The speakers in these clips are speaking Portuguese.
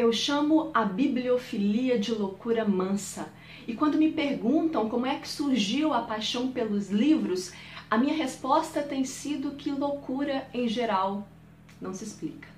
Eu chamo a bibliofilia de loucura mansa. E quando me perguntam como é que surgiu a paixão pelos livros, a minha resposta tem sido que loucura em geral não se explica.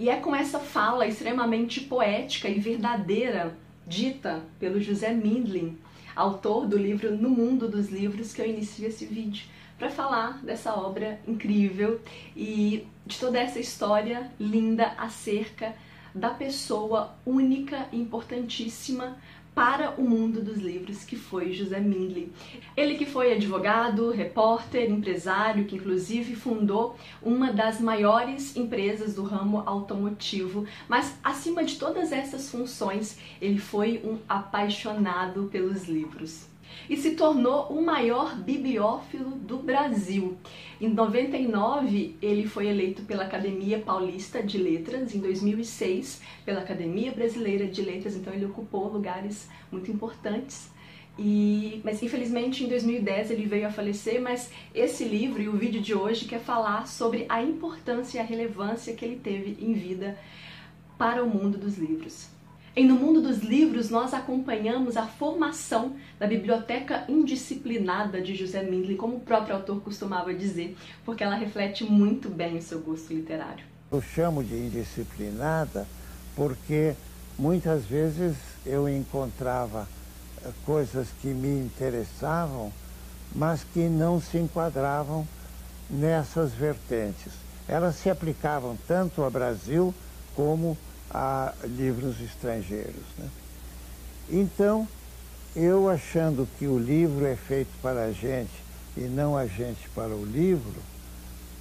E é com essa fala extremamente poética e verdadeira, dita pelo José Mindlin, autor do livro No Mundo dos Livros, que eu inicio esse vídeo para falar dessa obra incrível e de toda essa história linda acerca da pessoa única e importantíssima para o mundo dos livros, que foi José Mindlin. Ele que foi advogado, repórter, empresário, que inclusive fundou uma das maiores empresas do ramo automotivo, mas acima de todas essas funções, ele foi um apaixonado pelos livros e se tornou o maior bibliófilo do Brasil. Em 99, ele foi eleito pela Academia Paulista de Letras, em 2006, pela Academia Brasileira de Letras, então ele ocupou lugares muito importantes. E, mas infelizmente em 2010 ele veio a falecer, mas esse livro e o vídeo de hoje quer falar sobre a importância e a relevância que ele teve em vida para o mundo dos livros. Em No Mundo dos Livros, nós acompanhamos a formação da biblioteca indisciplinada de José Mindlin, como o próprio autor costumava dizer, porque ela reflete muito bem o seu gosto literário. Eu chamo de indisciplinada porque muitas vezes eu encontrava eh, coisas que me interessavam, mas que não se enquadravam nessas vertentes. Elas se aplicavam tanto ao Brasil como a livros estrangeiros. Né? Então, eu achando que o livro é feito para a gente e não a gente para o livro,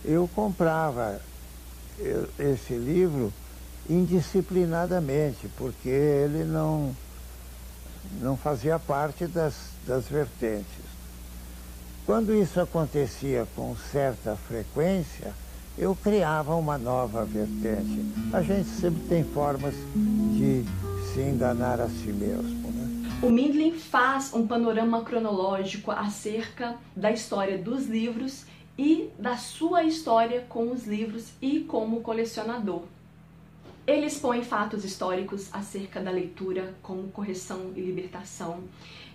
eu comprava esse livro indisciplinadamente, porque ele não, não fazia parte das, das vertentes. Quando isso acontecia com certa frequência, eu criava uma nova vertente. A gente sempre tem formas de se enganar a si mesmo. Né? O Mindlin faz um panorama cronológico acerca da história dos livros e da sua história com os livros e como colecionador. Ele expõe fatos históricos acerca da leitura como correção e libertação.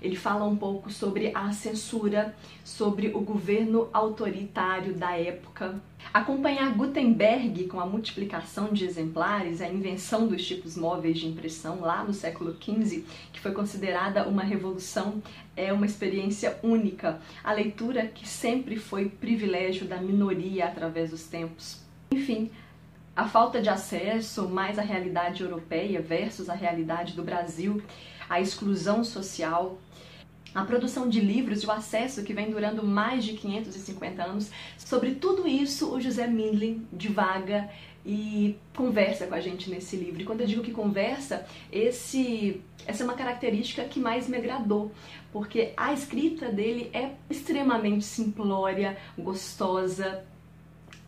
Ele fala um pouco sobre a censura, sobre o governo autoritário da época. Acompanhar Gutenberg com a multiplicação de exemplares, a invenção dos tipos móveis de impressão lá no século XV, que foi considerada uma revolução, é uma experiência única. A leitura que sempre foi privilégio da minoria através dos tempos. Enfim, a falta de acesso mais à realidade europeia versus a realidade do Brasil, a exclusão social, a produção de livros e o acesso que vem durando mais de 550 anos. Sobre tudo isso, o José Mindlin divaga e conversa com a gente nesse livro. E quando eu digo que conversa, esse, essa é uma característica que mais me agradou, porque a escrita dele é extremamente simplória, gostosa,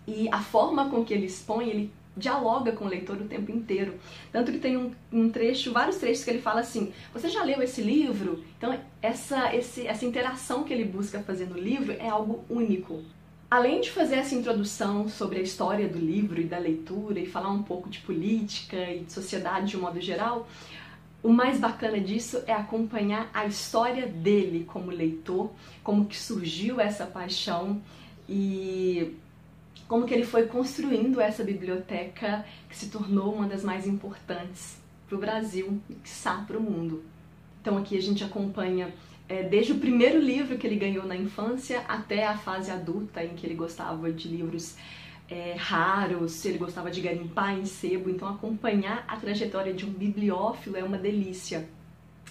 e a forma com que ele expõe, ele dialoga com o leitor o tempo inteiro. Tanto que tem um, um, trecho, vários trechos que ele fala assim: Você já leu esse livro? Então, essa, esse, essa interação que ele busca fazer no livro é algo único. Além de fazer essa introdução sobre a história do livro e da leitura e falar um pouco de política e de sociedade de um modo geral, o mais bacana disso é acompanhar a história dele como leitor, como que surgiu essa paixão e como que ele foi construindo essa biblioteca que se tornou uma das mais importantes para o Brasil e, quiçá, para o mundo. Então aqui a gente acompanha é, desde o primeiro livro que ele ganhou na infância até a fase adulta em que ele gostava de livros é, raros, ele gostava de garimpar em sebo, então acompanhar a trajetória de um bibliófilo é uma delícia.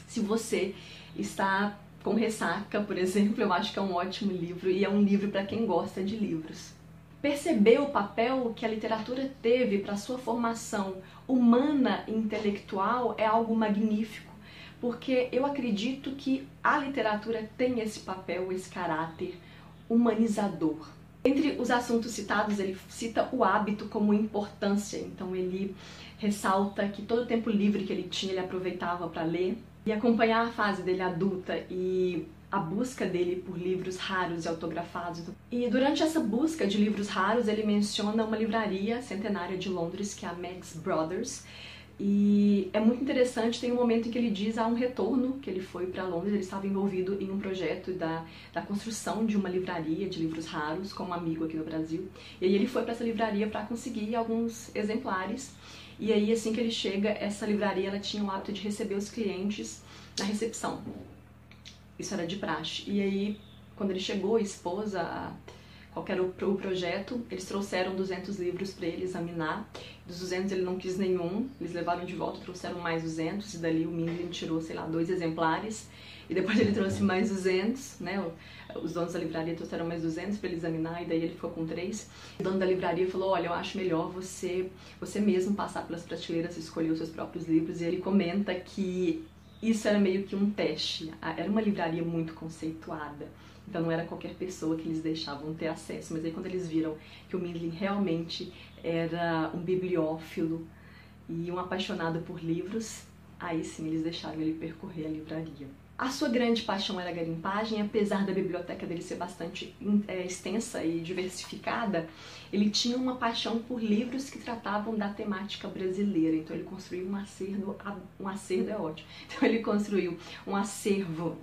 Se você está com ressaca, por exemplo, eu acho que é um ótimo livro e é um livro para quem gosta de livros. Perceber o papel que a literatura teve para sua formação humana e intelectual é algo magnífico, porque eu acredito que a literatura tem esse papel, esse caráter humanizador. Entre os assuntos citados, ele cita o hábito como importância, então ele ressalta que todo o tempo livre que ele tinha ele aproveitava para ler. e acompanhar a fase dele adulta e a busca dele por livros raros e autografados. E durante essa busca de livros raros, ele menciona uma livraria centenária de Londres, que é a Meg's Brothers. E é muito interessante, tem um momento em que ele diz há um retorno, que ele foi para Londres, ele estava envolvido em um projeto da, da construção de uma livraria de livros raros, com um amigo aqui no Brasil. E aí ele foi para essa livraria para conseguir alguns exemplares. E aí, assim que ele chega, essa livraria ela tinha o hábito de receber os clientes na recepção. Isso era de praxe. E aí, quando ele chegou, a esposa, qual era o, o projeto, eles trouxeram 200 livros para ele examinar. Dos 200 ele não quis nenhum, eles levaram de volta, trouxeram mais 200, e dali o Mindlin tirou, sei lá, dois exemplares. E depois ele trouxe mais 200, né? Os donos da livraria trouxeram mais 200 para ele examinar, e daí ele ficou com três. O dono da livraria falou: Olha, eu acho melhor você, você mesmo passar pelas prateleiras e escolher os seus próprios livros. E ele comenta que isso era meio que um teste. Era uma livraria muito conceituada. Então não era qualquer pessoa que eles deixavam ter acesso. Mas aí quando eles viram que o Mindlin realmente era um bibliófilo e um apaixonado por livros, aí sim eles deixaram ele percorrer a livraria. A sua grande paixão era a garimpagem, apesar da biblioteca dele ser bastante é, extensa e diversificada, ele tinha uma paixão por livros que tratavam da temática brasileira. Então ele construiu um acervo, um acervo é ótimo. Então ele construiu um acervo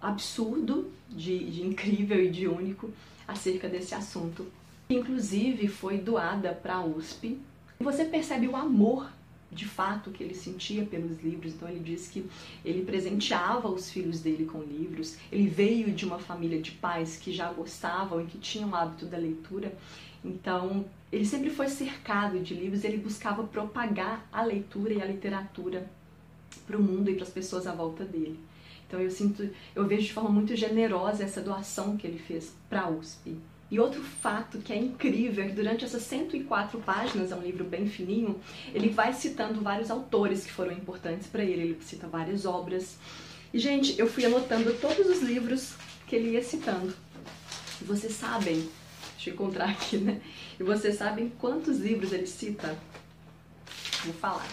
absurdo, de, de incrível e de único acerca desse assunto. Inclusive foi doada para a USP. Você percebe o amor de fato que ele sentia pelos livros. Então ele diz que ele presenteava os filhos dele com livros. Ele veio de uma família de pais que já gostavam e que tinham o hábito da leitura. Então ele sempre foi cercado de livros. Ele buscava propagar a leitura e a literatura para o mundo e para as pessoas à volta dele. Então eu sinto, eu vejo de forma muito generosa essa doação que ele fez para a USP. E outro fato que é incrível é que durante essas 104 páginas, é um livro bem fininho, ele vai citando vários autores que foram importantes para ele, ele cita várias obras. E, gente, eu fui anotando todos os livros que ele ia citando. E vocês sabem, deixa eu encontrar aqui, né? E vocês sabem quantos livros ele cita? Vou falar.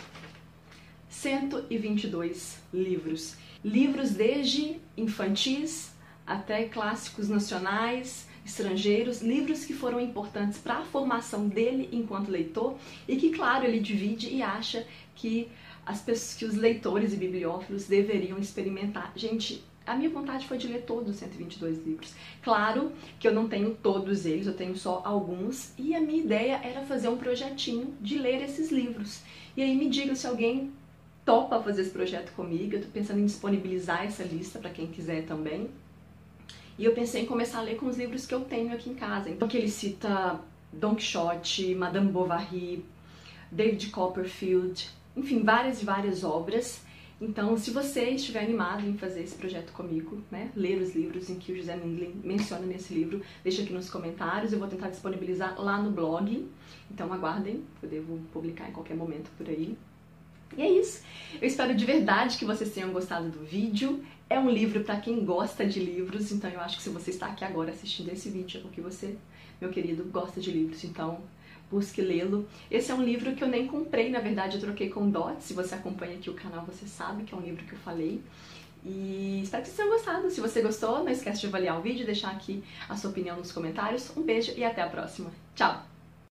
122 livros. Livros desde infantis até clássicos nacionais, estrangeiros, livros que foram importantes para a formação dele enquanto leitor e que, claro, ele divide e acha que as pessoas, que os leitores e bibliófilos deveriam experimentar. Gente, a minha vontade foi de ler todos os 122 livros. Claro que eu não tenho todos eles, eu tenho só alguns, e a minha ideia era fazer um projetinho de ler esses livros. E aí me diga se alguém topa fazer esse projeto comigo, eu estou pensando em disponibilizar essa lista para quem quiser também. E eu pensei em começar a ler com os livros que eu tenho aqui em casa. Então, que ele cita Don Quixote, Madame Bovary, David Copperfield, enfim, várias e várias obras. Então, se você estiver animado em fazer esse projeto comigo, né, ler os livros em que o José Mindlin menciona nesse livro, deixa aqui nos comentários, eu vou tentar disponibilizar lá no blog. Então, aguardem, eu devo publicar em qualquer momento por aí. E é isso. Eu espero de verdade que vocês tenham gostado do vídeo. É um livro para quem gosta de livros, então eu acho que se você está aqui agora assistindo esse vídeo é porque você, meu querido, gosta de livros, então busque lê-lo. Esse é um livro que eu nem comprei, na verdade eu troquei com Dot. Se você acompanha aqui o canal, você sabe que é um livro que eu falei. E espero que vocês tenham gostado. Se você gostou, não esquece de avaliar o vídeo deixar aqui a sua opinião nos comentários. Um beijo e até a próxima. Tchau!